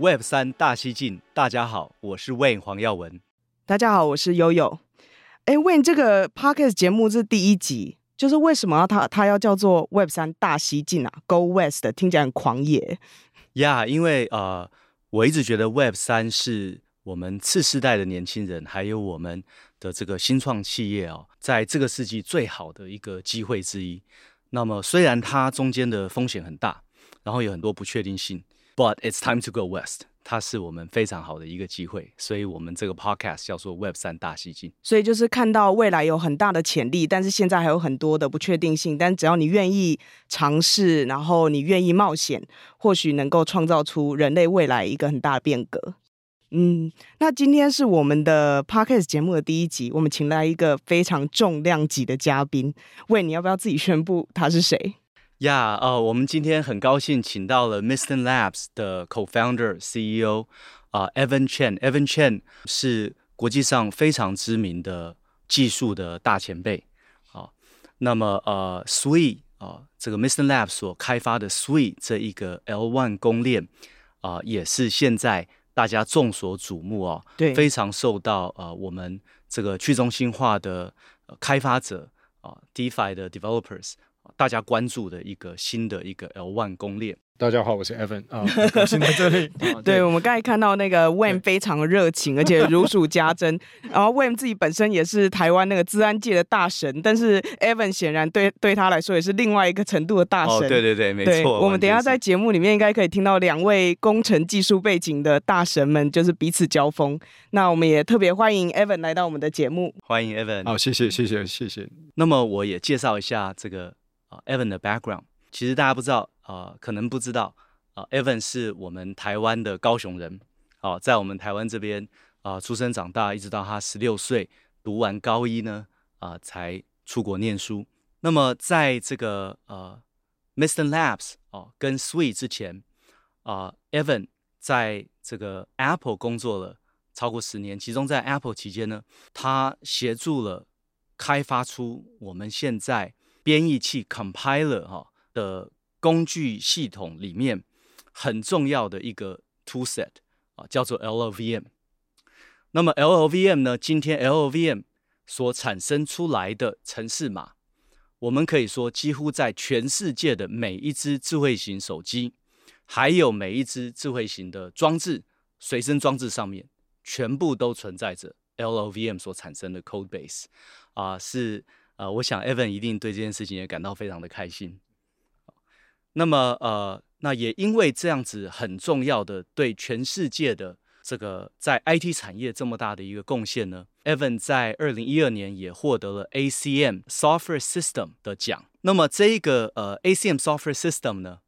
Web 三大西进，大家好，我是 Wayne 黄耀文。大家好，我是悠悠。哎，Wayne，这个 Podcast 节目是第一集，就是为什么它它要叫做 Web 三大西进啊？Go West，听起来很狂野。呀，yeah, 因为呃，我一直觉得 Web 三是我们次世代的年轻人，还有我们。的这个新创企业哦，在这个世纪最好的一个机会之一。那么虽然它中间的风险很大，然后有很多不确定性，But it's time to go west。它是我们非常好的一个机会，所以我们这个 podcast 叫做 Web 三大西进。所以就是看到未来有很大的潜力，但是现在还有很多的不确定性。但只要你愿意尝试，然后你愿意冒险，或许能够创造出人类未来一个很大的变革。嗯，那今天是我们的 Podcast 节目的第一集，我们请来一个非常重量级的嘉宾。喂，你要不要自己宣布他是谁？呀，呃，我们今天很高兴请到了 Misten Labs 的 Co-founder CEO 啊、呃、Evan Chen。Evan Chen 是国际上非常知名的技术的大前辈。好、呃，那么呃，Sui 啊、呃，这个 Misten Labs 所开发的 Sui 这一个 L1 公链啊、呃，也是现在。大家众所瞩目哦，对，非常受到呃我们这个去中心化的、呃、开发者啊、呃、DeFi 的 developers、呃、大家关注的一个新的一个 L One 攻略。大家好，我是 Evan 啊，高兴在这里。对，对我们刚才看到那个 Wayne 非常热情，而且如数家珍。然后 Wayne 自己本身也是台湾那个资安界的大神，但是 Evan 显然对对他来说也是另外一个程度的大神。哦，对对对，没错。我们等一下在节目里面应该可以听到两位工程技术背景的大神们就是彼此交锋。那我们也特别欢迎 Evan 来到我们的节目。欢迎 Evan。好，谢谢谢谢谢谢。那么我也介绍一下这个啊 Evan 的 background。其实大家不知道。啊、可能不知道啊、，Evan 是我们台湾的高雄人，哦、在我们台湾这边啊、出生长大，一直到他十六岁读完高一呢，啊、才出国念书。那么在这个呃 Mysten Labs 哦、跟 Sui 之前啊、，Evan 在这个 Apple 工作了超过十年，其中在 Apple 期间呢，他协助了开发出我们现在编译器 Compiler 哈、的。工具系统里面很重要的一个 toolset 啊，叫做 LLVM。那么 LLVM 呢？今天 LLVM 所产生出来的程式码，我们可以说几乎在全世界的每一只智慧型手机，还有每一只智慧型的装置、随身装置上面，全部都存在着 LLVM 所产生的 code base 啊，是呃，我想 Evan 一定对这件事情也感到非常的开心。那么呃，那也因为这样子很重要的对全世界的这个在 IT 产业这么大的一个贡献呢，Evan 在二零一二年也获得了 ACM Software System 的奖。那么这一个呃 ACM Software System 呢，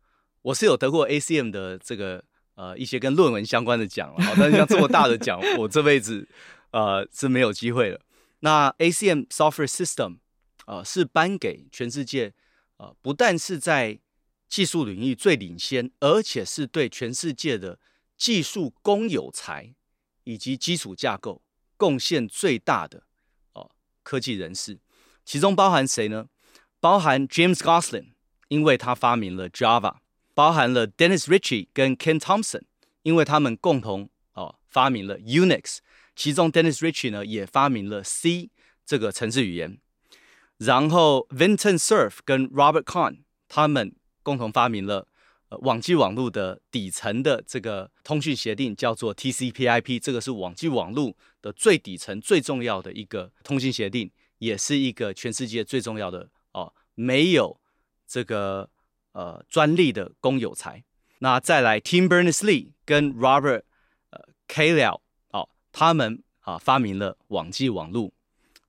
我是有得过 ACM 的这个呃一些跟论文相关的奖了，但是像这么大的奖，我这辈子呃是没有机会了。那 ACM Software System 呃是颁给全世界呃不但是在技术领域最领先，而且是对全世界的技术公有财以及基础架构贡献最大的哦科技人士，其中包含谁呢？包含 James Gosling，因为他发明了 Java；包含了 Dennis Ritchie 跟 Ken Thompson，因为他们共同哦发明了 Unix。其中 Dennis Ritchie 呢也发明了 C 这个程式语言。然后 Vinton Cerf 跟 Robert Kahn 他们。共同发明了呃网际网络的底层的这个通讯协定，叫做 TCP/IP。这个是网际网络的最底层最重要的一个通信协定，也是一个全世界最重要的哦，没有这个呃专利的公有财。那再来，Tim Berners-Lee 跟 Robert 呃 Cailliau 哦，他们啊发明了网际网络。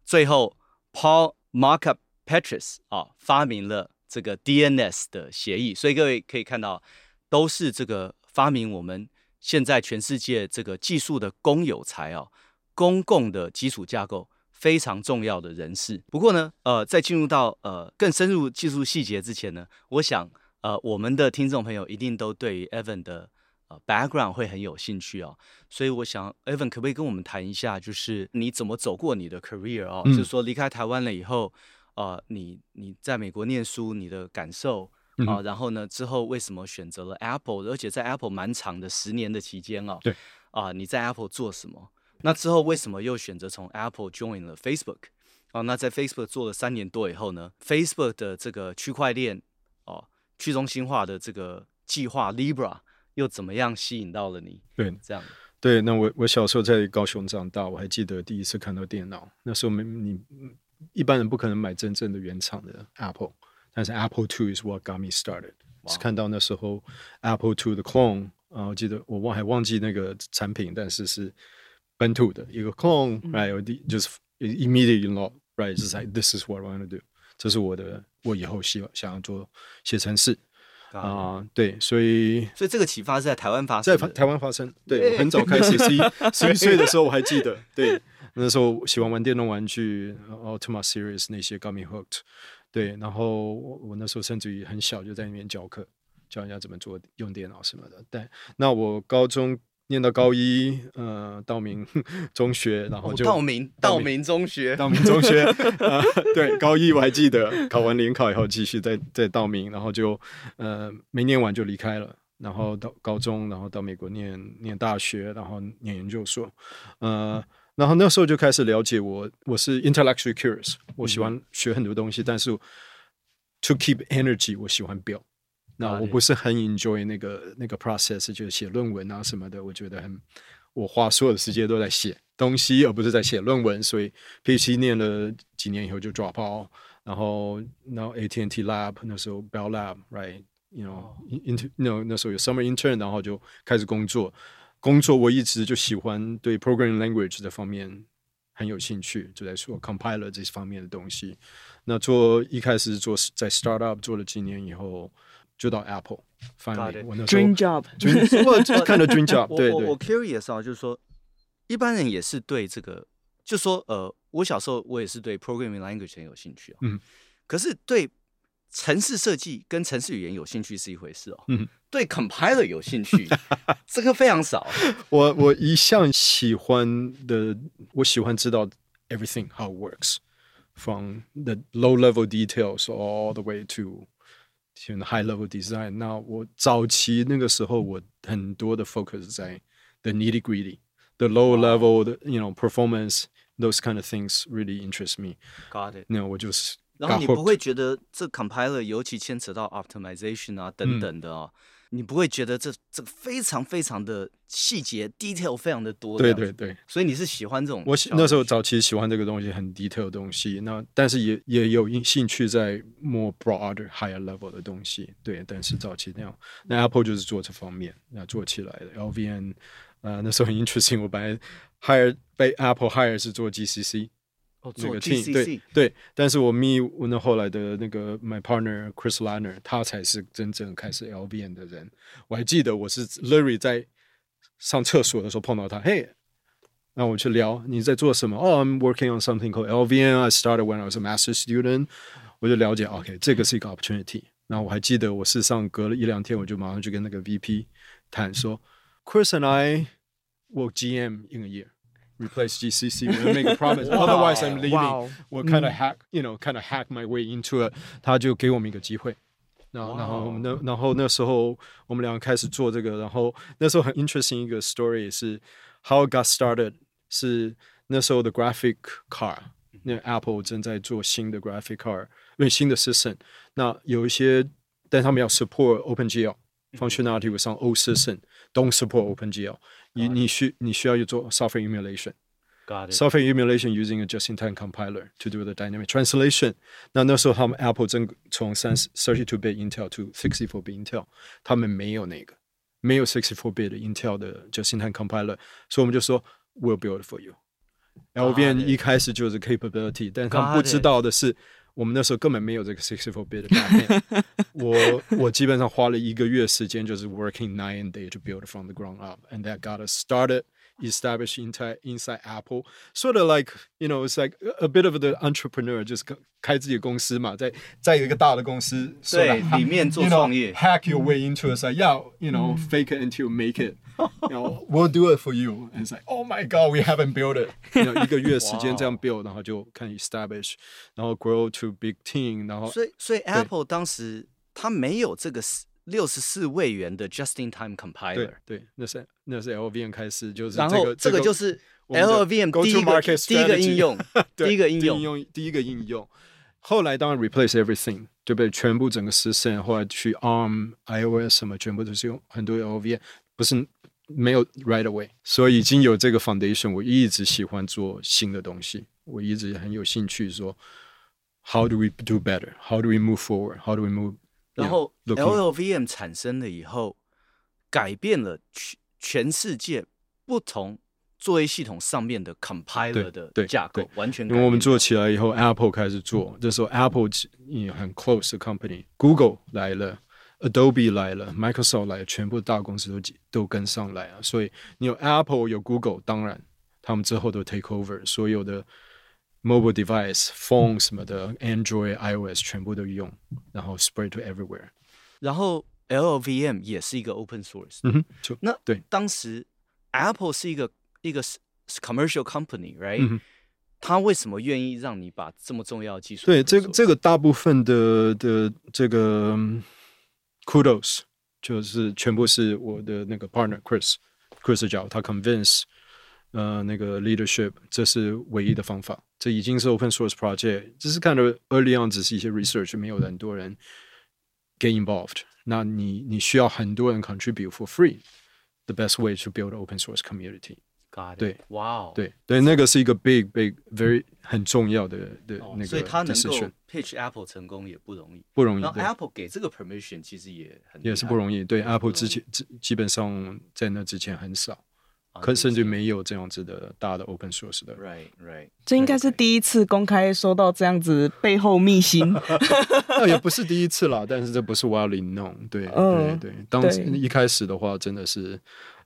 最后，Paul Markup Petrus 啊发明了。这个 DNS 的协议，所以各位可以看到，都是这个发明我们现在全世界这个技术的公有财啊，公共的基础架构非常重要的人士。不过呢，呃，在进入到呃更深入技术细节之前呢，我想呃我们的听众朋友一定都对于 Evan 的呃 background 会很有兴趣哦。所以我想 Evan 可不可以跟我们谈一下，就是你怎么走过你的 career 哦，嗯、就是说离开台湾了以后，呃，你你在美国念书，你的感受。啊、呃，然后呢？之后为什么选择了 Apple？而且在 Apple 蛮长的十年的期间哦。对。啊、呃，你在 Apple 做什么？那之后为什么又选择从 Apple join 了 Facebook？哦、呃，那在 Facebook 做了三年多以后呢？Facebook 的这个区块链哦、呃，去中心化的这个计划 Libra 又怎么样吸引到了你？对，这样。对，那我我小时候在高雄长大，我还记得第一次看到电脑，那时候没你一般人不可能买真正的原厂的 Apple。但是 Apple II is what got me started。是看到那时候 Apple II 的 clone 啊，我记得我忘还忘记那个产品，但是是本土的一个 clone，right？就是 immediately know，right？就是 like this is what I want to do。这是我的，我以后希望想要做写程式啊，对，所以所以这个启发是在台湾发生，在台湾发生。对，我很早开始，十一 十一岁的时候我还记得，对，那时候喜欢玩电动玩具，Ultima Series 那些 got me hooked。对，然后我我那时候甚至于很小就在那边教课，教人家怎么做用电脑什么的。但那我高中念到高一，呃，道明 中学，然后就、哦、道明道明中学，道明中学，呃，对，高一我还记得，考完联考以后继续在在道明，然后就呃没念完就离开了，然后到高中，然后到美国念念大学，然后念研究所，呃。然后那时候就开始了解我，我是 intellectually curious，我喜欢学很多东西，嗯、但是 to keep energy，我喜欢 build。那我不是很 enjoy 那个那个 process，就是写论文啊什么的，我觉得很，我花所有的时间都在写东西，而不是在写论文。所以 PhD 念了几年以后就 drop out，然后然后 AT&T Lab 那时候 Bell Lab，right，you oh. 那时候有 summer intern，然后就开始工作。工作我一直就喜欢对 programming language 这方面很有兴趣，就在说 compiler 这方面的东西。那做一开始做在 startup 做了几年以后，就到 Apple。Finally，我那时候 dream job，我看到 dream job。对对，我 curious 啊，就是说一般人也是对这个，就说呃，我小时候我也是对 programming language 很有兴趣啊。嗯，可是对。城市设计跟城市语言有兴趣是一回事哦，嗯，对 compiler 有兴趣，这个非常少。我我一向喜欢的，我喜欢知道 everything how it works from the low level details all the way to to the high level design。那我早期那个时候，我很多的 focus 在 the nitty gritty，the low level 的 you know performance those kind of things really interest me。Got it。那我就是。然后你不会觉得这 compiler 尤其牵扯到 optimization 啊等等的哦，嗯、 你不会觉得这这个非常非常的细节 detail 非常的多。对对对，所以你是喜欢这种？我那时候早期喜欢这个东西很 detail 的东西，那但是也也有兴趣在 more broader higher level 的东西。对，但是早期那样，那 Apple 就是做这方面，那做起来的 LVN 啊、呃，那时候很 interesting。我本来 hire 被 Apple hire 是做 GCC。哦，做 GCC 对对，但是我 me 那后来的那个 my partner Chris Liner，他才是真正开始 LVM 的人。我还记得我是 Larry 在上厕所的时候碰到他，嘿，那我去聊你在做什么？哦、oh,，I'm working on something called LVM. I started when I was a master student。我就了解，OK，这个是一个 opportunity。那我还记得我事实上隔了一两天，我就马上去跟那个 VP 谈说，Chris and I work GM in a year。 replace GCC. We'll make a promise. Otherwise, I'm leaving. Wow. We'll kind of hack, you know, kind of hack my way into it. 他就给我们一个机会。然后，然后那然后那时候我们两个开始做这个。然后那时候很 interesting 一个 story 是 how it got started。是那时候的 graphic card，那 Apple 正在做新的 graphic card，因为新的 system。那有一些，但他们要 support OpenGL functionality with some old system，don't support OpenGL。你你需你需要去做 software emulation。Got it. Software emulation using a just-in-time compiler to do the dynamic translation。那那时候他们 Apple 正从三十 thirty-two bit Intel to sixty-four bit Intel，他们没有那个，没有 sixty-four bit Intel 的 just-in-time compiler，所以我们就说 We'll build it for you。LVM 一开始就是 capability，但他们不知道的是。 我们那时候根本没有这个 sixty-four bit 的大片。我我基本上花了一个月时间，就是 working night and day to build from the ground up，and that got us started established inside inside Apple. Sort of like you know, it's like a bit of the entrepreneur，就是开自己的公司嘛，在在一个大的公司，对，里面做创业 hack your way into it，like yeah, you know, fake it until you make it. You know, we'll do it for you. And it's like, oh my god, we haven't built it. You know, 一个月时间这样 build，然后就看 establish，然后 grow to big team，然后所以所以 Apple 当时他没有这个六十四位元的 just-in-time compiler，对对，那是那是 LLVM 开始就是然后这个就是 LLVM 第一个第一个应用，第一个应用第一个应用，后来当然 replace everything，对不对？全部整个 system，后来去 ARM、iOS 什么，全部都是用很多 LLVM，不是。 没有 right away，所以已经有这个 foundation。我一直喜欢做新的东西，我一直很有兴趣说，How do we do better? How do we move forward? How do we move？然后 LLVM 产生了以后，改变了全全世界不同作业系统上面的 compiler 的架构，完全。因为我们做起来以后，Apple 开始做，这时候 Apple 很 close 的 company，Google 来了。Adobe 来了，Microsoft 来了，全部大公司都都跟上来啊！所以你有 Apple 有 Google，当然他们之后都 take over 所有的 mobile device、phone 什么的，Android、iOS 全部都用，然后 spread to everywhere。然后 LLVM 也是一个 open source。嗯哼，就那对，当时 Apple 是一个一个 commercial company，right？他为什么愿意让你把这么重要的技术？对，这个这个大部分的的这个。Kudos，就是全部是我的那个 partner Chris，Chris 教他 convince，呃，那个 leadership，这是唯一的方法。这已经是 open source project，只是看到 early on 只是一些 research，没有很多人 get involved。那你你需要很多人 contribute for free，the best way to build open source community。 对，哇哦，对对，那个是一个 big big very 很重要的的那个，所以他能够 pitch Apple 成功也不容易，不容易。然后 Apple 给这个 permission 其实也很也是不容易。对 Apple 之前基基本上在那之前很少，可甚至没有这样子的大的 open source 的。Right right，这应该是第一次公开收到这样子背后秘辛。那 也不是第一次啦，但是这不是 widely known。对对对，当一开始的话，真的是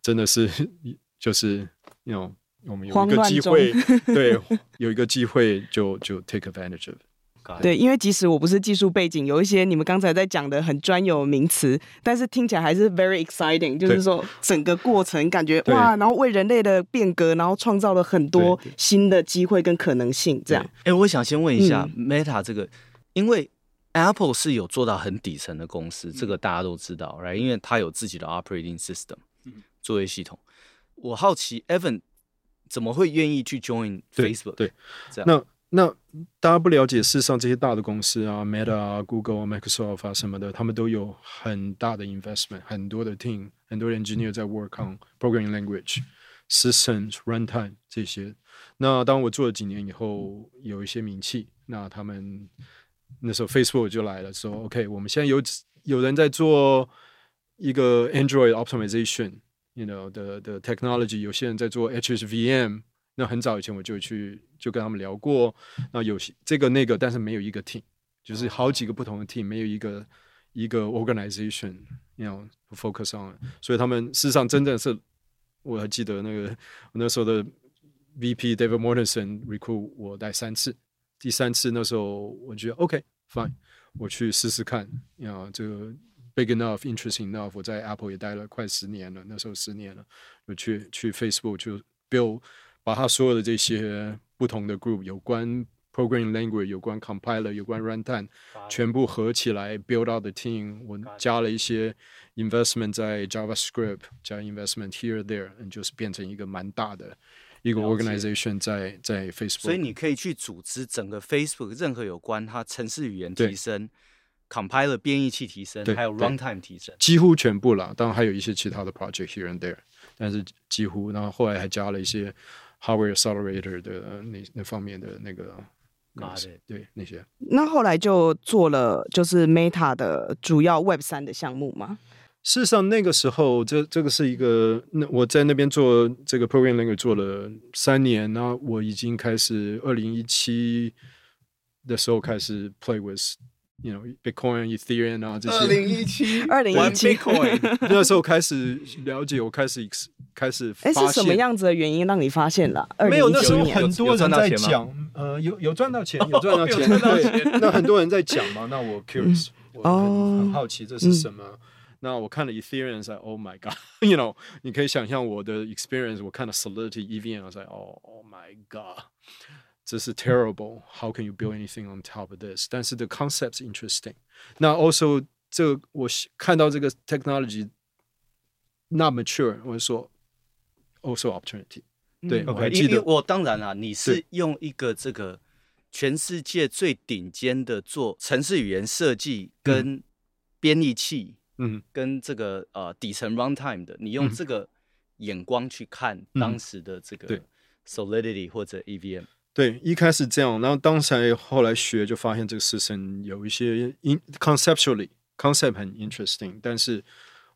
真的是 就是。You know, 我们有一个机会，对，有一个机会就就 take advantage of。对，因为即使我不是技术背景，有一些你们刚才在讲的很专有名词，但是听起来还是 very exciting。就是说整个过程感觉哇，然后为人类的变革，然后创造了很多新的机会跟可能性。这样，哎，我想先问一下、嗯、Meta 这个，因为 Apple 是有做到很底层的公司，这个大家都知道，right？因为它有自己的 operating system，作业系统。我好奇，Evan 怎么会愿意去 join Facebook？对，对，那那大家不了解，事实上这些大的公司啊，Meta 啊、Google 啊、Microsoft 啊什么的，他们都有很大的 investment，很多的 team，很多 engineer 在 work on programming language、systems、runtime 这些。那当我做了几年以后，有一些名气，那他们那时候 Facebook 就来了，说 OK，我们现在有有人在做一个 Android optimization。You know 的的 technology，有些人在做 HHVM，那很早以前我就去就跟他们聊过，那有些这个那个，但是没有一个 team，就是好几个不同的 team，没有一个一个 organization，you know focus on，所以他们事实上真的是，我还记得那个我那时候的 VP David mortenson recruit 我带三次，第三次那时候我觉得 OK fine，我去试试看，you know 这个。Big enough, interesting enough。我在 Apple 也待了快十年了，那时候十年了。我去去 Facebook 就 build，把他所有的这些不同的 group，有关 programming language，有关 compiler，有关 runtime，全部合起来 build out the team。我加了一些 investment 在 JavaScript，加 investment here there，就是变成一个蛮大的一个 organization 在在 Facebook。所以你可以去组织整个 Facebook 任何有关它程式语言提升。 Compiler 编译器提升，还有 runtime 提升，几乎全部了。当然还有一些其他的 project here and there，但是几乎。然后后来还加了一些 hardware accelerator 的那那方面的那个，对那些。那后来就做了就是 Meta 的主要 Web 三的项目吗？事实上那个时候，这这个是一个，那我在那边做这个 programming language 做了三年，那我已经开始二零一七。的时候开始 play with。You know, Bitcoin, Ethereum 啊，这些。二零一七，二零一七，那时候开始了解，我开始开始发现。哎，是什么样子的原因让你发现了？没有，那时候很多人在讲，呃，有 有赚到钱，有赚到钱，对。那很多人在讲嘛，那我 curious，我很很好奇这是什么。那我看了 Ethereum，在 Oh my God，You know，你可以想象我的 experience，我看了 Solidity EVM，我在 Oh my God。这是 terrible，how can you build anything on top of this？但是 the concept is interesting。那 also 这我看到这个 technology not mature，我说 also opportunity。对，我还记得，我当然啊，你是用一个这个全世界最顶尖的做程式语言设计跟编译器，嗯，跟这个呃底层 runtime 的，你用这个眼光去看当时的这个 Solidity 或者 EVM。 对，一开始这样，然后当时后来学就发现这个 system 有一些 in conceptually concept 很 interesting，但是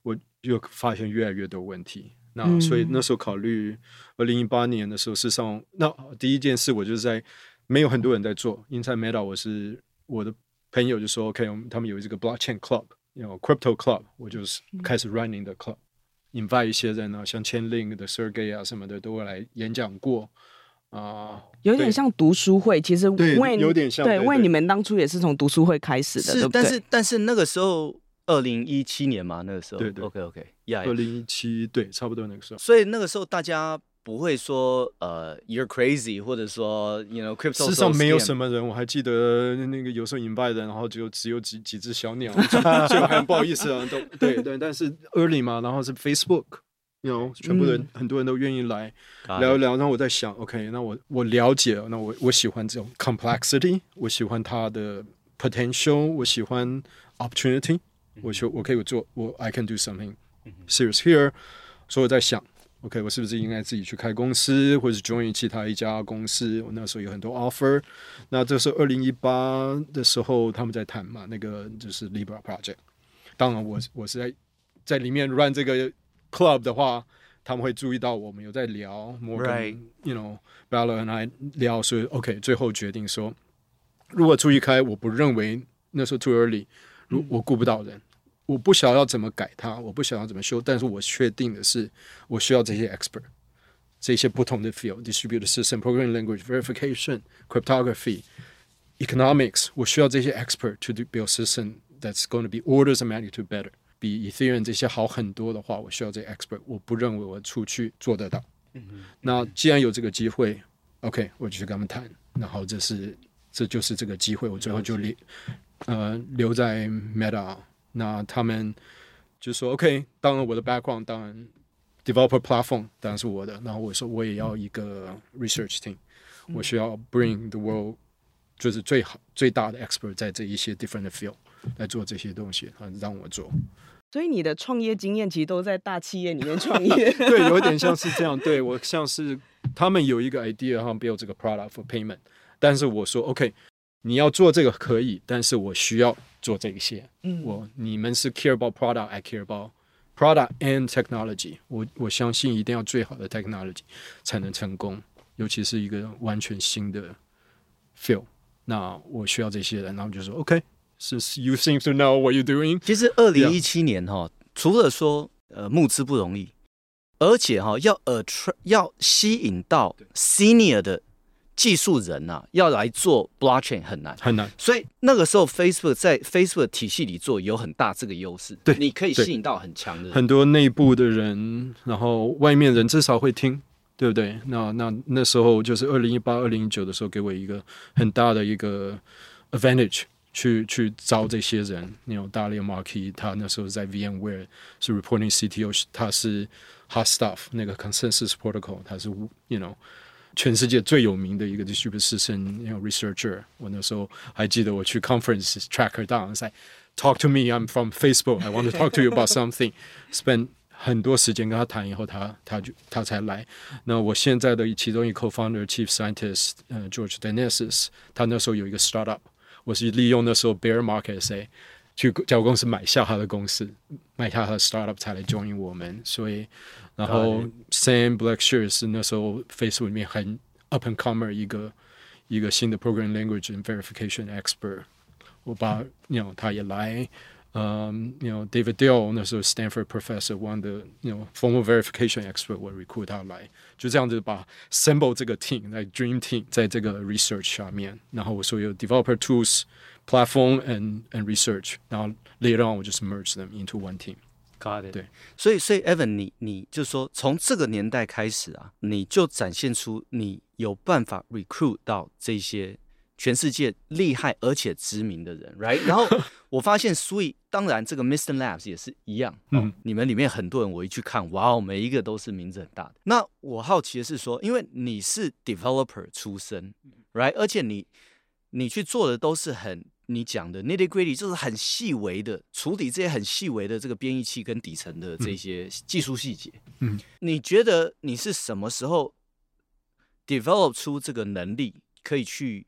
我又发现越来越多问题。那所以那时候考虑，二零一八年的时候，事实上，那第一件事我就是在没有很多人在做，Inside Meta，我是我的朋友就说 OK，他们有这个 blockchain club，有 crypto club，我就是开始 running the club，invite 一些人呢，像 Chainlink 的 Sergey 啊什么的都会来演讲过。啊，有点像读书会，其实为有点像，对，为你们当初也是从读书会开始的，是，但是但是那个时候二零一七年嘛，那个时候，对对，OK OK，二零一七，对，差不多那个时候，所以那个时候大家不会说呃，you're crazy，或者说，you know，crypto，事实上没有什么人，我还记得那个有时候 invite 的，然后就只有几几只小鸟，就很不好意思啊，都对对，但是 early 嘛，然后是 Facebook。有 you know, 全部人，嗯、很多人都愿意来聊一聊。然后我在想，OK，那我我了解了，那我我喜欢这种 complexity，我喜欢它的 potential，我喜欢 opportunity，我说我可以做，我 I can do something serious here。所以我在想，OK，我是不是应该自己去开公司，或者 join 其他一家公司？我那时候有很多 offer。那这是二零一八的时候，他们在谈嘛，那个就是 Libra Project。当然我，我我是在在里面 run 这个。Club 的话，他们会注意到我们有在聊，Morgan，you know，Bella and I 聊，所以 OK，最后决定说，如果出去开，我不认为那时候 too early，如我顾不到人，我不晓得要怎么改它，我不晓得要怎么修，但是我确定的是，我需要这些 expert，这些不同的 field，distributed system，programming language，verification，cryptography，economics，我需要这些 expert to build system that's going to be orders of magnitude better。 比 Ethereum 这些好很多的话，我需要这 expert，我不认为我出去做得到。嗯嗯。那既然有这个机会，OK，我就去跟他们谈。然后这是这就是这个机会，我最后就留呃留在 Meta。那他们就说 OK，当然我的 background 当然 developer platform 当然是我的。然后我说我也要一个 research team，我需要 bring the world 就是最好最大的 expert 在这一些 different field 来做这些东西，啊，让我做。所以你的创业经验其实都在大企业里面创业，对，有点像 是这样。对，我像是他们有一个 idea，哈，build 这个 product for payment，但是我说 OK，你要做这个可以，但是我需要做这些。嗯，我你们是 care about product，I care about product and technology 我。我我相信一定要最好的 technology 才能成功，尤其是一个完全新的 field。那我需要这些人，然后就说 OK。是，You seem to know what you're doing。其实二零一七年哈.除了说呃募资不容易，而且哈要 attract 要吸引到 senior 的技术人呐、啊，要来做 blockchain 很难很难。所以那个时候 Facebook 在 Facebook 体系里做有很大这个优势，对，你可以吸引到很强的人很多内部的人，然后外面人至少会听，对不对？那那那时候就是二零一八、二零一九的时候，给我一个很大的一个 advantage。去去招这些人，你有大力 Markey，他那时候在 VMware 是 reporting CTO，他是 Hot Stuff 那个 Consensus Protocol，他是 you know 全世界最有名的一个 distributed system you know researcher。我那时候还记得我去 conference tracker down，在 talk to me，I'm from Facebook，I want to talk to you about something。spend 很多时间跟他谈以后，他他就他才来。那我现在的其中一个 co-founder chief scientist，呃 George Denisis，他那时候有一个 startup。 我是利用那时候 bear market 谁去叫公司买下他的公司，买下他的 startup 才来 join 我们。所以，然后 Sam Blackshear 是那时候 Facebook 里面很 up and comer 一个一个新的 program language and verification expert，我把 you know 他也来。嗯、um,，you know David Dale 那时候 Stanford professor，one 的 you know formal verification expert，我 recruit 他来，就这样子把 assemble 这个 team，在 dream team，在这个 research 下面，然后我说有 developer tools platform and and research，然后 later on 我就是 merge them into one team。Got it。对，所以所以 Evan，你你就说从这个年代开始啊，你就展现出你有办法 recruit 到这些。 全世界厉害而且知名的人，right？然后我发现所以当然这个 Mr. Labs 也是一样，嗯、哦，你们里面很多人，我一去看，哇哦，每一个都是名字很大的。那我好奇的是说，因为你是 developer 出身，right？而且你你去做的都是很你讲的 nitty gritty，就是很细微的处理这些很细微的这个编译器跟底层的这些技术细节，嗯，你觉得你是什么时候 develop 出这个能力，可以去？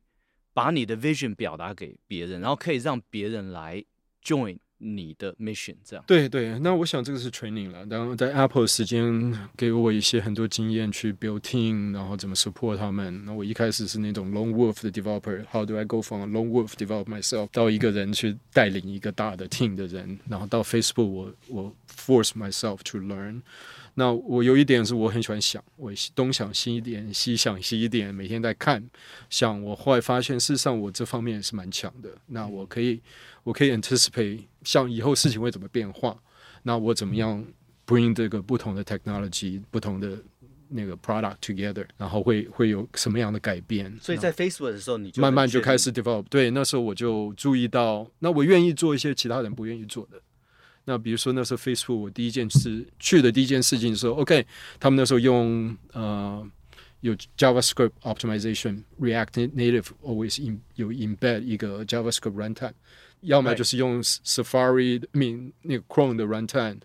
把你的 vision 表达给别人，然后可以让别人来 join 你的 mission，这样。对对，那我想这个是 training 了。然后在 Apple 时间给我一些很多经验去 build team，然后怎么 support 他们。那我一开始是那种 lone wolf 的 developer，how do I go from a lone wolf develop myself 到一个人去带领一个大的 team 的人，然后到 Facebook 我我 force myself to learn。那我有一点是我很喜欢想，我东想西一点，西想西一点，每天在看想。我后来发现，事实上我这方面也是蛮强的。那我可以，我可以 anticipate，像以后事情会怎么变化。那我怎么样 bring 这个不同的 technology，不同的那个 product together，然后会会有什么样的改变？所以在 Facebook 的时候，你就慢慢就开始 develop。对，那时候我就注意到，那我愿意做一些其他人不愿意做的。那比如说那时候 Facebook 我第一件事去的第一件事情是说，OK，他们那时候用呃有 JavaScript optimization，React Native always in 有 embed 一个 JavaScript runtime，要么就是用 Safari，I mean 那个 Chrome 的 runtime，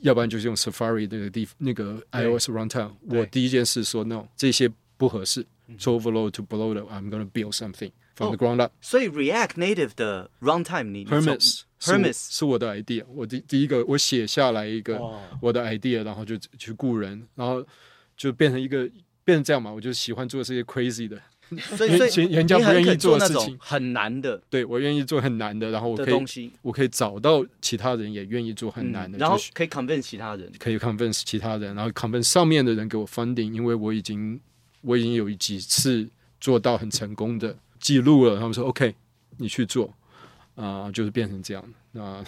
要不然就是用 Safari 那个地那个 iOS runtime。我第一件事说 No，这些不合适，so overload to bloat I'm gonna build something From the ground up。所以 React Native 的 runtime 你 Hermes。Hermes 是我的 idea，我第第一个我写下来一个我的 idea，然后就去雇人，然后就变成一个变成这样嘛，我就喜欢做这些 crazy 的，所以所以人家不愿意做的事情很难的，对我愿意做很难的，然后我可以我可以找到其他人也愿意做很难的，然后可以 convince 其他人，可以 convince 其他人，然后 convince 上面的人给我 funding，因为我已经我已经有几次做到很成功的记录了，他们说 OK，你去做。啊、呃，就是变成这样。那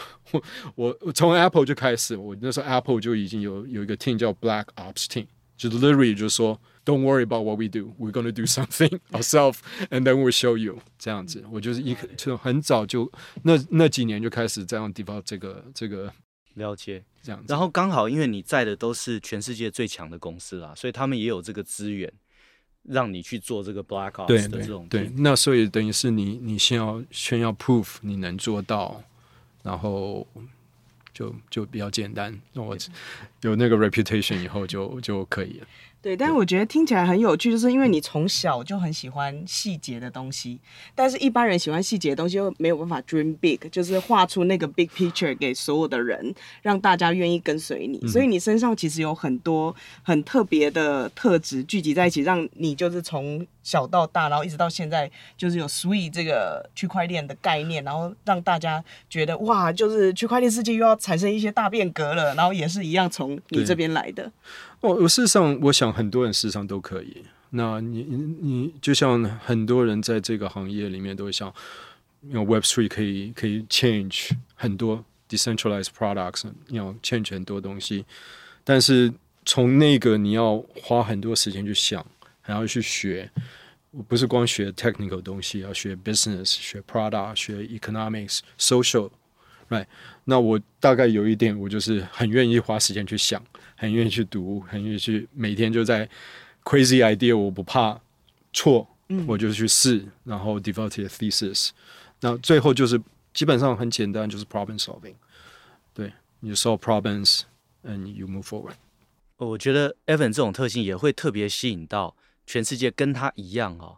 我我从 Apple 就开始，我那时候 Apple 就已经有有一个 team 叫 Black Ops Team，就是 literally 就是说，Don't worry about what we do, we're gonna do something ourselves, and then we'll show you。这样子，我就是一就很早就那那几年就开始这样 develop 这个这个了解这样子。然后刚好因为你在的都是全世界最强的公司啦，所以他们也有这个资源。让你去做这个 Black Ops 的这种对，对，那所以等于是你你先要先要 proof 你能做到，然后就就比较简单。那我有那个 reputation 以后就就可以了。对，但是我觉得听起来很有趣，就是因为你从小就很喜欢细节的东西，但是一般人喜欢细节的东西又没有办法 dream big，就是画出那个 big picture 给所有的人，让大家愿意跟随你。所以你身上其实有很多很特别的特质聚集在一起，让你就是从小到大，然后一直到现在，就是有 Sweet 这个区块链的概念，然后让大家觉得哇，就是区块链世界又要产生一些大变革了，然后也是一样从你这边来的。我我事实上，我想很多人事实上都可以。那你你你，就像很多人在这个行业里面都会想，用 Web Three 可以可以 change 很多 decentralized products，要 change 很多东西。但是从那个你要花很多时间去想，还要去学，我不是光学 technical 东西，要学 business，学 product，学 economics，social，right？那我大概有一点，我就是很愿意花时间去想。很愿意去读，很愿意去每天就在 crazy idea，我不怕错，嗯、我就去试，然后 develop a thesis，那最后就是基本上很简单，就是 problem solving，对，你 solve problems and you move forward。我觉得 Evan 这种特性也会特别吸引到全世界跟他一样哦，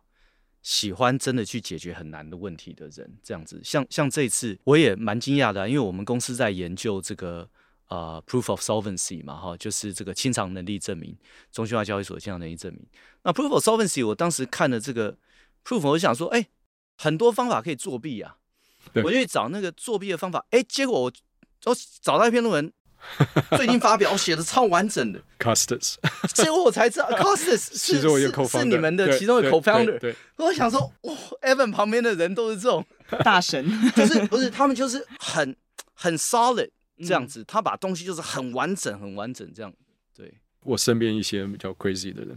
喜欢真的去解决很难的问题的人，这样子。像像这次我也蛮惊讶的、啊，因为我们公司在研究这个。呃、uh，proof of solvency 嘛，哈，就是这个清偿能力证明，中心化交易所的清偿能力证明。那 proof of solvency，我当时看了这个 proof，我就想说，哎、欸，很多方法可以作弊啊，我就去找那个作弊的方法，哎、欸，结果我我找到一篇论文，最近发表，写的超完整的，Costas，结果我才知道 Costas 是 是是你们的其中的 co-founder，我想说，哇，Evan 旁边的人都是这种大神，就是不是他们就是很很 solid 这样子，嗯、他把东西就是很完整很完整这样，对。我身边一些比较 crazy 的人，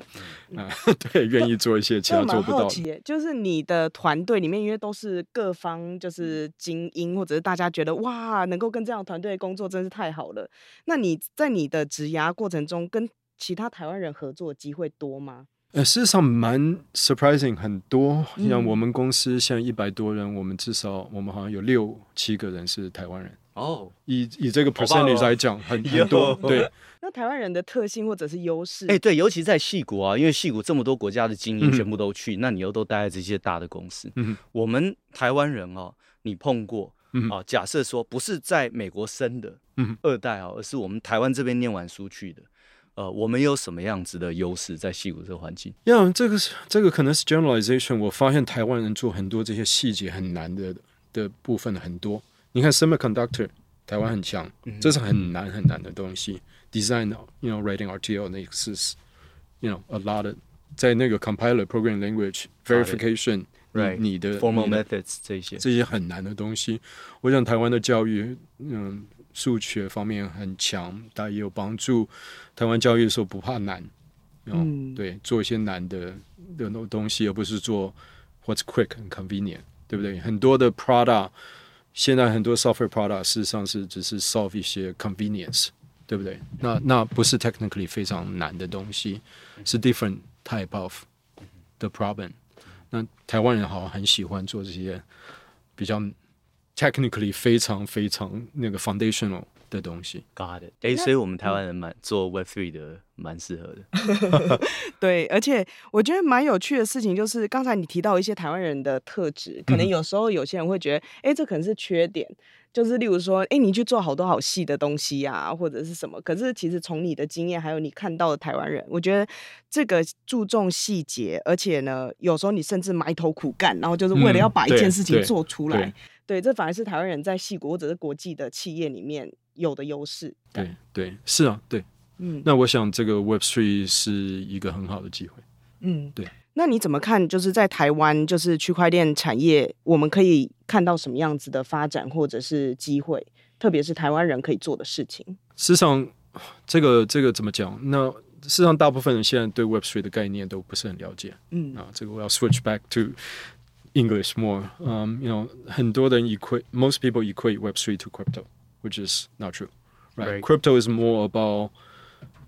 嗯、啊，对，愿意做一些其他做不到的。就是你的团队里面，因为都是各方就是精英，或者是大家觉得哇，能够跟这样的团队工作真是太好了。那你在你的职涯过程中，跟其他台湾人合作的机会多吗？呃，事实上蛮 surprising，很多。像我们公司现在一百多人，我们至少我们好像有六七个人是台湾人。哦，以以这个 percentage 来讲，很很多。对，那台湾人的特性或者是优势？哎、欸，对，尤其在戏谷啊，因为戏谷这么多国家的精英全部都去，嗯、那你又都待在这些大的公司。嗯，我们台湾人哦，你碰过？嗯，啊，假设说不是在美国生的，嗯，二代啊，而是我们台湾这边念完书去的，呃，我们有什么样子的优势在戏谷这个环境？呀、yeah，这个是这个可能是 generalization。我发现台湾人做很多这些细节很难的的部分很多。你看，semiconductor，台湾很强，嗯、这是很难很难的东西。Design，you know，writing RTL，那个是，you know，a lot of 在那个 compiler program language verification，right，你的 formal methods 这些这些很难的东西。我想台湾的教育，嗯，数学方面很强，但也有帮助。台湾教育的时候不怕难，嗯，对，做一些难的的那东西，而不是做 what's quick and convenient，对不对？很多的 product。现在很多 software product 事实上是只是 solve 一些 convenience，对不对？那那不是 technically 非常难的东西，是 different type of the problem。那台湾人好像很喜欢做这些比较 technically 非常非常那个 foundational。的东西，Got it。哎，所以我们台湾人蛮做 Web Three 的，蛮适合的。对，而且我觉得蛮有趣的事情就是，刚才你提到一些台湾人的特质，可能有时候有些人会觉得，哎、嗯，这可能是缺点，就是例如说，哎，你去做好多好细的东西啊，或者是什么。可是其实从你的经验，还有你看到的台湾人，我觉得这个注重细节，而且呢，有时候你甚至埋头苦干，然后就是为了要把一件事情做出来。嗯、对，对，对，这反而是台湾人在细国或者是国际的企业里面。有的优势，对对是啊，对，嗯，那我想这个 Web Three 是一个很好的机会，嗯，对。那你怎么看？就是在台湾，就是区块链产业，我们可以看到什么样子的发展或者是机会？特别是台湾人可以做的事情。事实上，这个这个怎么讲？那事实上，大部分人现在对 Web Three 的概念都不是很了解，嗯啊，这个我要 switch back to English more，嗯、um,，you know，很多人 equate，most people equate Web Three to crypto。Which is not true, right? right? Crypto is more about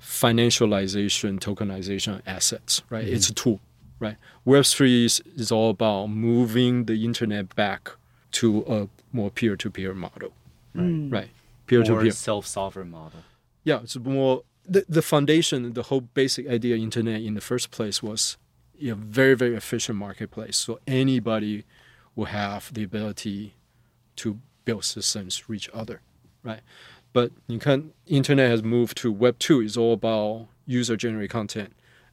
financialization, tokenization, of assets, right? Mm-hmm. It's a tool, right? Web3 is, is all about moving the internet back to a more peer-to-peer model, right? Mm. Right? Peer-to-peer. More self-sovereign model. Yeah, it's more the, the foundation, the whole basic idea of internet in the first place was a very, very efficient marketplace. So anybody will have the ability to build systems, reach other right? But you can internet has moved to Web two. It's all about user generated content,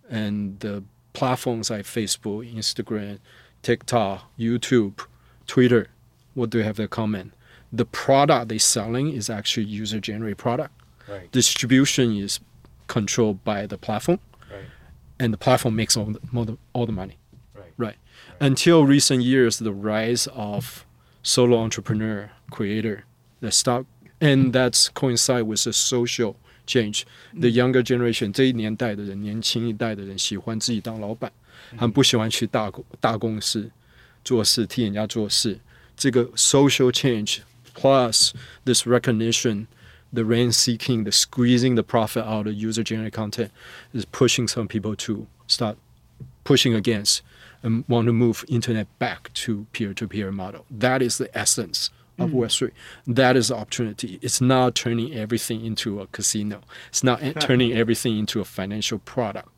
and the platforms like Facebook, Instagram, TikTok, YouTube, Twitter. What do you have in common? The product they're selling is actually user generated product. Right. Distribution is controlled by the platform, right. and the platform makes all the, all the money. Right. right. Until recent years, the rise of solo entrepreneur creator, the start And that's coincide with the social change. The younger generation，这一年代的人，年轻一代的人喜欢自己当老板，很不喜欢去大公大公司做事，替人家做事。这个 social change plus this recognition, the rent seeking, the squeezing the profit out of user generated content is pushing some people to start pushing against and want to move internet back to peer-to-peer model. That is the essence. of Web3. That is the opportunity. It's not turning everything into a casino. It's not turning everything into a financial product.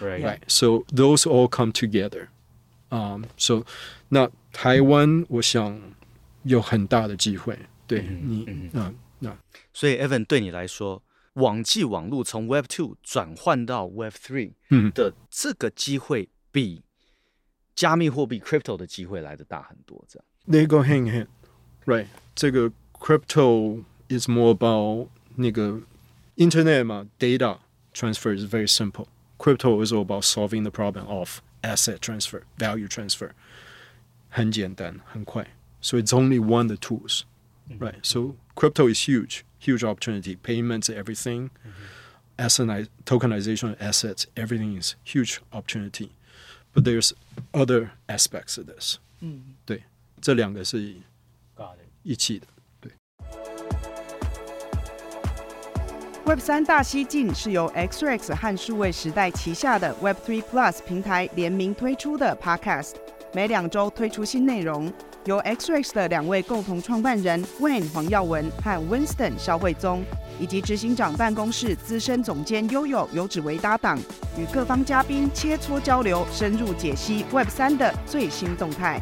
Right. Right. So those all come together. Um, so 那台湾我想有很大的机会。对你，嗯嗯。那所以 Evan 对你来说，网际网路从 Web Two 转换到 Web Three 的这个机会比 加密货币 crypto 的机会来得大很多。这样，They go hand in hand，right？这个 crypto is more about 那个 internet 嘛，data transfer is very simple。Crypto is all about solving the problem of asset transfer, value transfer。很简单，很快。So it's only one of the tools, right? So crypto is huge, huge opportunity. Payments, everything. Asset tokenization of assets, everything is huge opportunity. But there's other aspects of this. 嗯，对，这两个是 一起的。对。Web 三大西进是由 XREX 和数位时代旗下的 Web Three Plus 平台联名推出的 Podcast，每两周推出新内容。由 XREX 的两位共同创办人 Wayne 黄耀文和 Winston 肖慧宗，以及执行长办公室资深总监悠悠游芷薇搭档，与各方嘉宾切磋交流，深入解析 Web 三的最新动态。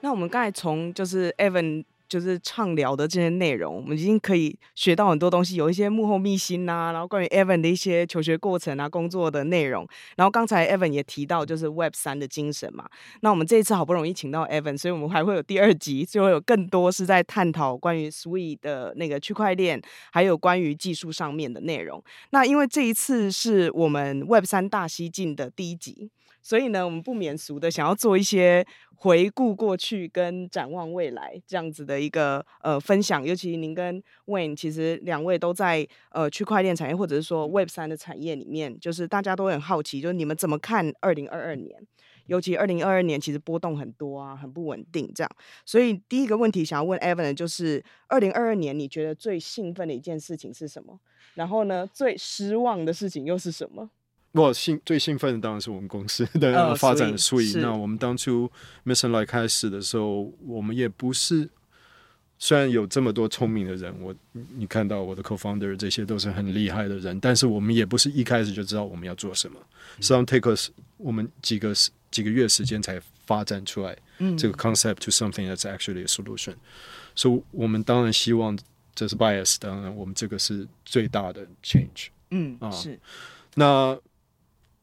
那我们刚才从就是 Evan。就是畅聊的这些内容，我们已经可以学到很多东西，有一些幕后秘辛啊，然后关于 Evan 的一些求学过程啊、工作的内容。然后刚才 Evan 也提到，就是 Web 三的精神嘛。那我们这一次好不容易请到 Evan，所以我们还会有第二集，就会有更多是在探讨关于 Sui 的那个区块链，还有关于技术上面的内容。那因为这一次是我们 Web 三大西进的第一集。所以呢，我们不免俗的想要做一些回顾过去跟展望未来这样子的一个呃分享。尤其您跟 Wayne 其实两位都在呃区块链产业或者是说 Web 三的产业里面，就是大家都很好奇，就是你们怎么看二零二二年？尤其二零二二年其实波动很多啊，很不稳定这样。所以第一个问题想要问 Evan 的就是，二零二二年你觉得最兴奋的一件事情是什么？然后呢，最失望的事情又是什么？我兴最兴奋的当然是我们公司的 发展的 Sui。那我们当初 Mission Life 开始的时候，我们也不是虽然有这么多聪明的人，我你看到我的 Co-founder 这些都是很厉害的人，但是我们也不是一开始就知道我们要做什么。实际上 take us 我们几个几个月时间才发展出来这个 concept to something that's actually a solution。所以，我们当然希望这是 bias，当然我们这个是最大的 change。嗯啊是那。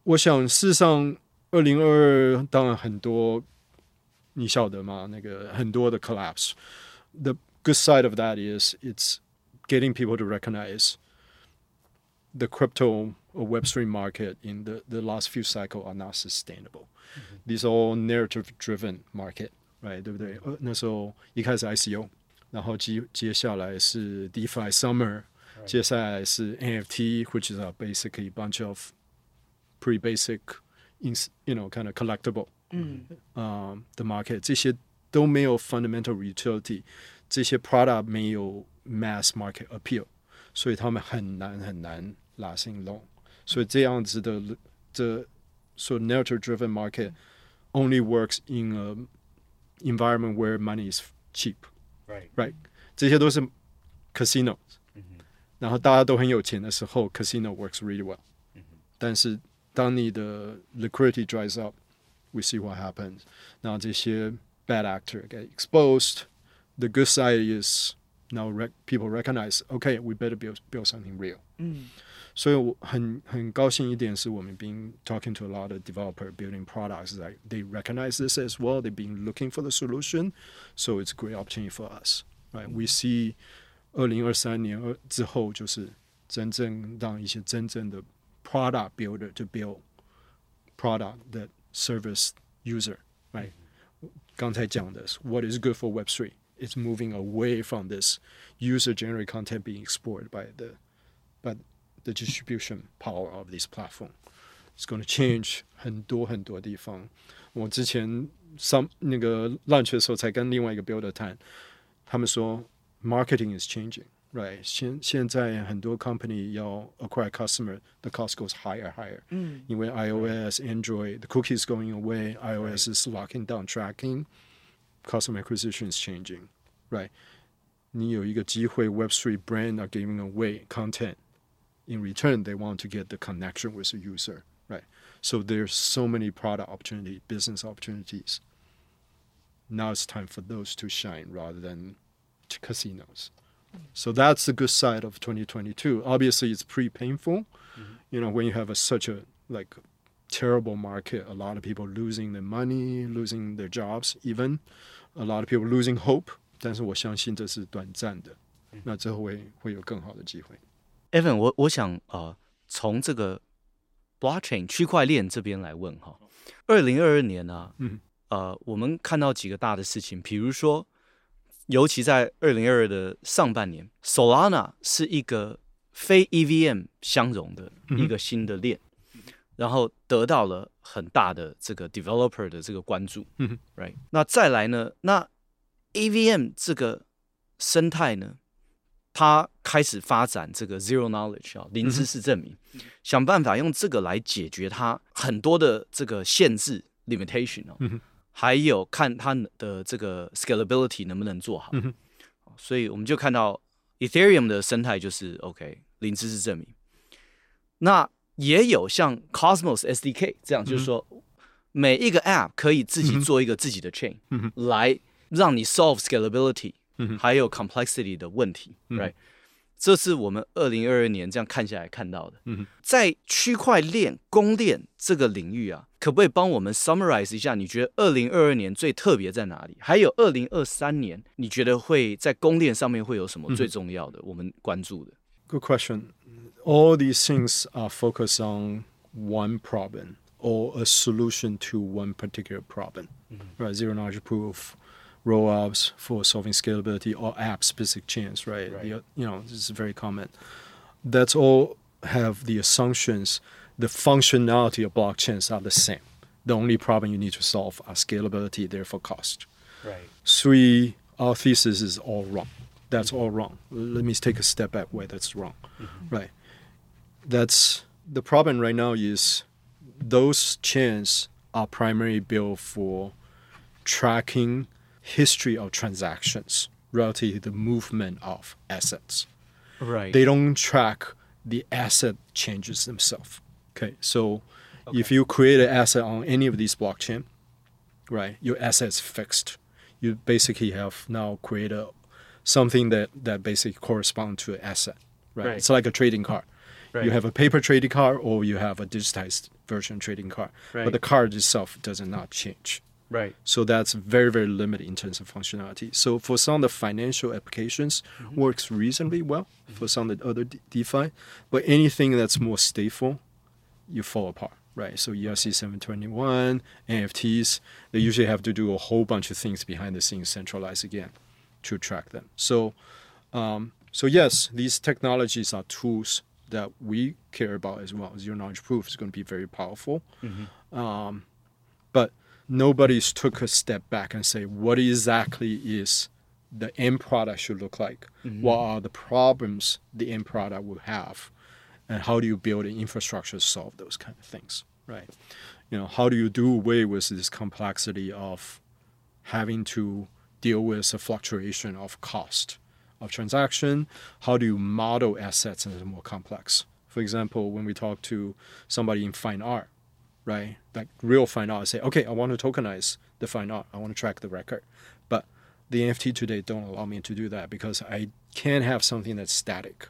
我想，事实上，二零二二当然很多，你晓得吗？那个很多的 collapse。The good side of that is it's getting people to recognize the crypto or Web3 market in the the last few cycle are not sustainable. These are all narrative driven market, right？对不对？呃，那时候一开始 ICO，然后接接下来是 DeFi Summer，接下来是 NFT，which is a basically bunch of Pretty basic, you know, kind of collectible，嗯，啊、uh,，the market 这些都没有 fundamental utility，这些 product 没有 mass market appeal，所以他们很难很难拉新龙。所以这样子的这 so narrative driven market only works in a environment where money is cheap, right? Right？这些都是 casinos，、嗯、然后大家都很有钱的时候，casino works really well，、嗯、但是。 当你的 liquidity dries up, we see what happens. 那这些 bad actor get exposed. The good side is now rec people recognize, okay, we better build build something real. 嗯，所以我很很高兴一点是我们 been talking to a lot of developer building products like they recognize this as well. They've been looking for the solution, so it's a great opportunity for us. Right? We see 二零二三年之后就是真正让一些真正的 product builder to build product that service user, right? 刚才讲的是 what is good for Web3? It's moving away from this user-generated content being exploited by the by the distribution power of this platform. It's going to change 很多很多地方。我之前上那个 launch 的时候，才跟另外一个 builder 谈，他们说 marketing is changing。 Right，现现在很多 company 要 acquire customer，the cost goes higher higher。嗯，因为 iOS、Android，the cookies going away，iOS is locking down tracking，customer acquisition is changing。Right，你有一个机会，Web3 brand are giving away content in return they want to get the connection with the user。Right，so there's so many product opportunity, business opportunities。Now it's time for those to shine rather than casinos。 So that's the good side of 2022. Obviously, it's pretty painful, mm-hmm. you know, when you have a, such a like terrible market. A lot of people losing their money, losing their jobs, even a lot of people losing hope. 但是我相信这是短暂的，那之后会会有更好的机会。Evan，我我想呃，从这个 blockchain 区块链这边来问哈，二零二二年呢、啊，嗯，呃，我们看到几个大的事情，比如说， 尤其在二零二二的上半年，Solana 是一个非 EVM 相容的一个新的链。嗯然后得到了很大的这个 developer 的这个关注，，right？那再来呢？那 EVM 这个生态呢，它开始发展这个 zero knowledge 啊，零知识证明，嗯、想办法用这个来解决它很多的这个限制 limitation 哦，还有看它的这个 scalability 能不能做好，嗯、所以我们就看到 Ethereum 的生态就是 OK 零知识证明，那。也有像 Cosmos SDK 这样，就是说每一个 App 可以自己做一个自己的 Chain，来让你 solve scalability，还有 complexity 的问题，right？这是我们二零二二年这样看下来看到的。嗯在区块链公链这个领域啊，可不可以帮我们 summarize 一下？你觉得二零二二年最特别在哪里？还有二零二三年，你觉得会在公链上面会有什么最重要的？我们关注的？Good question. all these things are focused on one problem or a solution to one particular problem, mm-hmm. right? Zero knowledge proof, rollups for solving scalability or app specific chains, right? right. The, you know, this is very common. That's all have the assumptions, the functionality of blockchains are the same. The only problem you need to solve are scalability, therefore cost. Right. Three, our thesis is all wrong. That's mm-hmm. all wrong. Let me take a step back where that's wrong, mm-hmm. right? that's the problem right now is those chains are primarily built for tracking history of transactions relative to the movement of assets. Right. They don't track the asset changes themselves. Okay. So okay. if you create an asset on any of these blockchain, right, your asset is fixed. You basically have now created something that, that basically corresponds to an asset. Right? right. It's like a trading card. Right. You have a paper trading card or you have a digitized version trading card. Right. But the card itself does not change. Right. So that's very, very limited in terms of functionality. So for some of the financial applications, mm-hmm. works reasonably well mm-hmm. for some of the other De- DeFi. But anything that's more stateful, you fall apart. Right. So ERC 721, NFTs, they usually have to do a whole bunch of things behind the scenes, centralized again, to track them. So, um, so yes, these technologies are tools that we care about as well. Zero knowledge proof is going to be very powerful. Mm-hmm. Um, but nobody's took a step back and say what exactly is the end product should look like. Mm-hmm. What are the problems the end product will have, and how do you build an infrastructure to solve those kind of things, right? You know, how do you do away with this complexity of having to deal with a fluctuation of cost? of transaction? How do you model assets and it's more complex? For example, when we talk to somebody in fine art, right? Like real fine art, I say, okay, I want to tokenize the fine art. I want to track the record. But the NFT today don't allow me to do that because I can't have something that's static.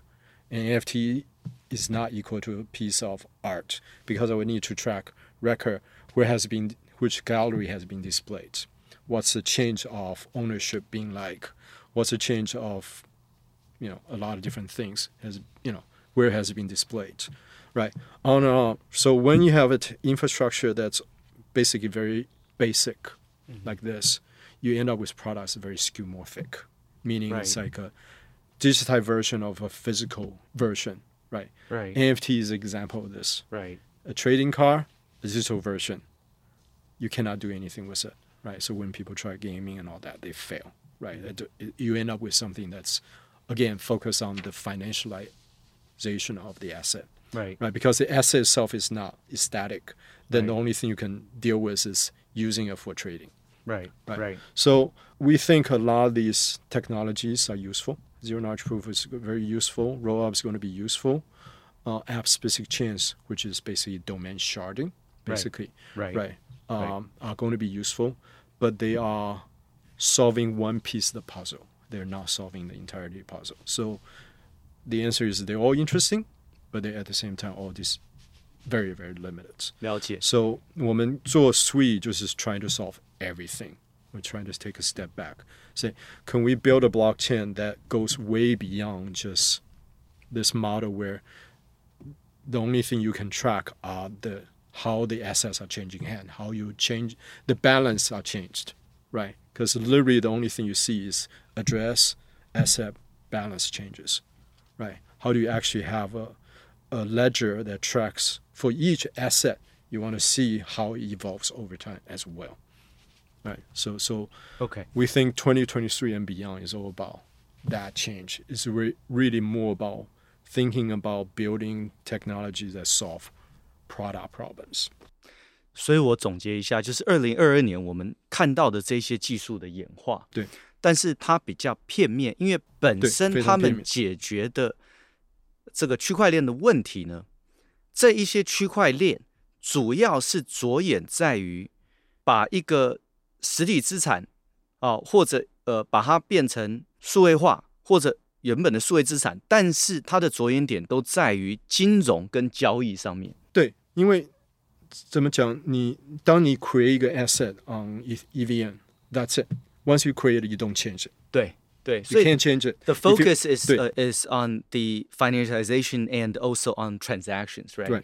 An NFT is not equal to a piece of art because I would need to track record where has been which gallery has been displayed. What's the change of ownership being like? what's the change of you know a lot of different things has you know where has it been displayed right? On and on so when you have an infrastructure that's basically very basic mm-hmm. like this you end up with products very skeuomorphic meaning right. it's like a digitized version of a physical version right? Right. Nft is an example of this. Right. A trading card a digital version. You cannot do anything with it right? So when people try gaming and all that they fail right? You end up with something that's, again, focused on the of the asset, right? Right, because the asset itself is not static. Then right. the only thing you can deal with is using it for trading. Right, right, right. So we think a lot of these technologies are useful. Zero knowledge proof is very useful. Rollup is going to be useful. Uh, app specific chains, which is basically domain sharding, basically, right, right, right. Um, right. are going to be useful, but they are solving one piece of the puzzle. They're not solving the entirety of the puzzle. So the answer is they're all interesting, but they're at the same time all dis- very very limited。了解。So 我们做 Sui 就是 trying to solve everything. We're trying to take a step back. Say, can we build a blockchain that goes way beyond just this model where the only thing you can track are the how the assets are changing hand, how you change the balance are changed, right? Because literally the only thing you see is address, asset, balance changes, right? How do you actually have a, a ledger that tracks for each asset? You want to see how it evolves over time as well, right? So, so OK，we think 2023 and beyond is all about that change. It's re- really more about thinking about building technologies that solve product problems. 所以我总结一下，就是二零二二年我们看到的这些技术的演化，对， 但是它比较片面，因为本身他们解决的这个区块链的问题呢，这一些区块链主要是着眼在于把一个实体资产啊、或者呃把它变成数位化，或者原本的数位资产，但是它的着眼点都在于金融跟交易上面。对，因为怎么讲？你当你 create 一个 asset on E- EVM，that's it. Once you create it, you don't change it. 对对，所 You 以 can't change it. The If you- focus is 对 uh, is on the financialization and also on transactions, right? 对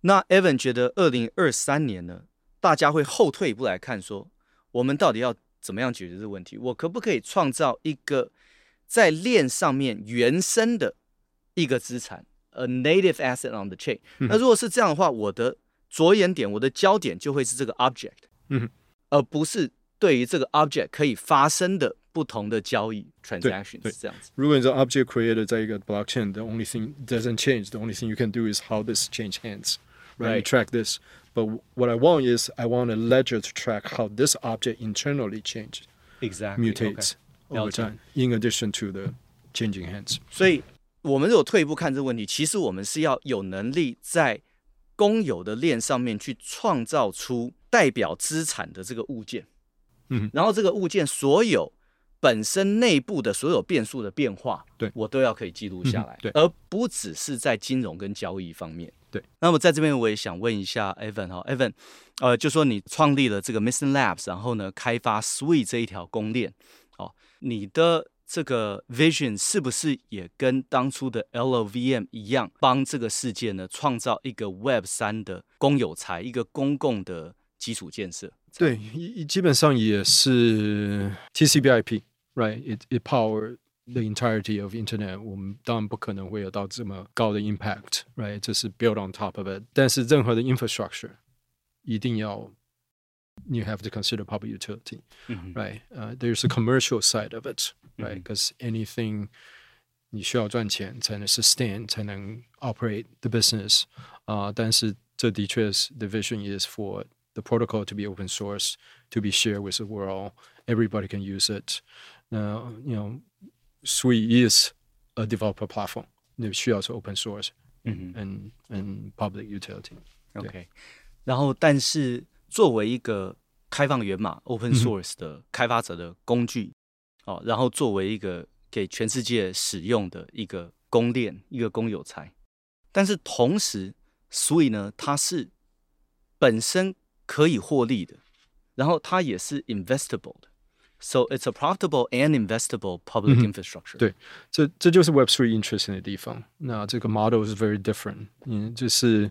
那 Evan 觉得二零二三年呢，大家会后退一步来看，说我们到底要怎么样解决这个问题？我可不可以创造一个在链上面原生的一个资产，a native asset on the chain？、那如果是这样的话，我的着眼点，我的焦点就会是这个 object，嗯哼而不是 对于这个 object 可以发生的不同的交易 transactions 对这样子。如果你的 object created 在一个 blockchain, the only thing doesn't change. The only thing you can do is how this change hands, right? You Right. track this. But what I want is I want a ledger to track how this object internally changed, Exactly. mutates Okay. over time, in addition to the changing hands. 所以，我们如果退一步看这个问题，其实我们是要有能力在公有的链上面去创造出代表资产的这个物件，嗯，然后这个物件所有本身内部的所有变数的变化，对我都要可以记录下来，嗯对而不只是在金融跟交易方面。对，那么在这边我也想问一下 Evan 哈，Evan，呃，就说你创立了这个 Misten Labs，然后呢，开发 Sweet 这一条公链，哦，你的这个 vision 是不是也跟当初的 LLVM 一样，帮这个世界呢创造一个 Web 三的公有财，一个公共的基础建设？对，一基本上也是 TCP/IP, right? It it power the entirety of internet. 我们当然不可能会有到这么高的 impact, right? 这是 build on top of it. 但是任何的 infrastructure 一定要 you have to consider public utility, 嗯哼 right? Uh, there's a commercial side of it, right? Mhm. Because anything 你需要赚钱才能 sustain 才能 operate the business 啊、但是这的确是 the vision is for the protocol to be open source to be shared with the world everybody can use it now you know Sui is a developer platform 你需要是 open source 嗯哼 and and public utility OK，然后但是作为一个开放源码 （open source） 的开发者的工具，哦，然后作为一个给全世界使用的一个公链、一个公有财，但是同时，Sui 呢，它是本身 可以获利的，然后它也是 investable 的，so it's a profitable and investable public infrastructure。对这这就是 Web Three interesting 的地方。那这个 model is very different。嗯，就是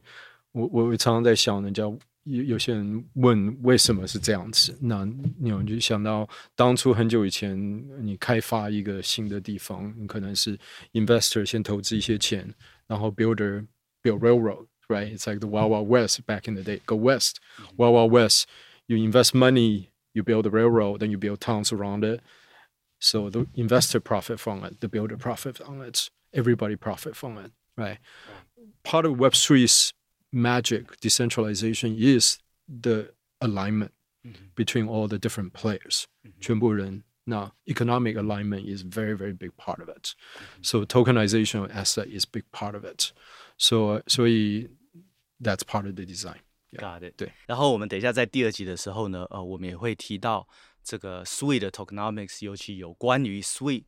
我我我常常在想，人家有有些人问为什么是这样子，那你有就想到当初很久以前，你开发一个新的地方，你可能是 investor 先投资一些钱，然后 builder build railroad。Right, it's like the Wild Wild West back in the day. Go west, Wild Wild West. You invest money, you build the railroad, then you build towns around it. So the investor profit from it, the builder profit from it, everybody profit from it, right? Part of Web3's magic, decentralization, is the alignment between all the different players. 全部人 now economic alignment is very very big part of it. So tokenization of asset is big part of it. So 所以 that's part of the design. Got it。对，然后我们等一下在第二集的时候呢，呃，我们也会提到这个 Sui 的 tokenomics，尤其有关于 Sui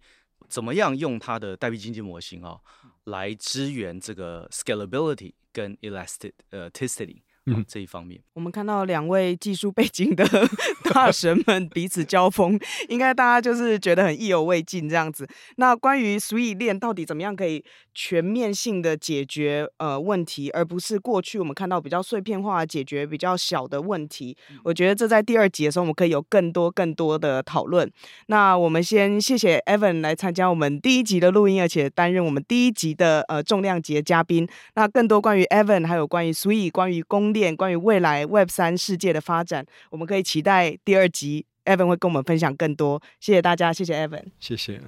怎么样用它的代币经济模型哦， 来支援这个 scalability 跟 elasticity。 嗯，这一方面，我们看到两位技术背景的 大神们彼此交锋，应该大家就是觉得很意犹未尽这样子。那关于 Sui 链到底怎么样可以全面性的解决呃问题，而不是过去我们看到比较碎片化解决比较小的问题，我觉得这在第二集的时候我们可以有更多更多的讨论。那我们先谢谢 Evan 来参加我们第一集的录音，而且担任我们第一集的呃重量级的嘉宾。那更多关于 Evan 还有关于 Sui 关于公链关于未来 Web 三世界的发展，我们可以期待第二集，Evan 会跟我们分享更多。谢谢大家，谢谢 Evan，谢谢，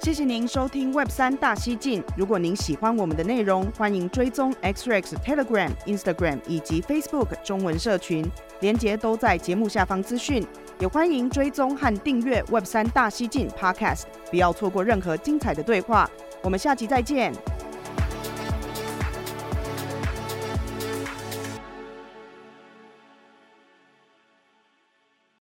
谢谢您收听 Web 三大西进。如果您喜欢我们的内容，欢迎追踪 XREX Telegram、Instagram 以及 Facebook 中文社群，连结都在节目下方资讯。也欢迎追踪和订阅 Web 三大西进 Podcast，不要错过任何精彩的对话。我们下集再见。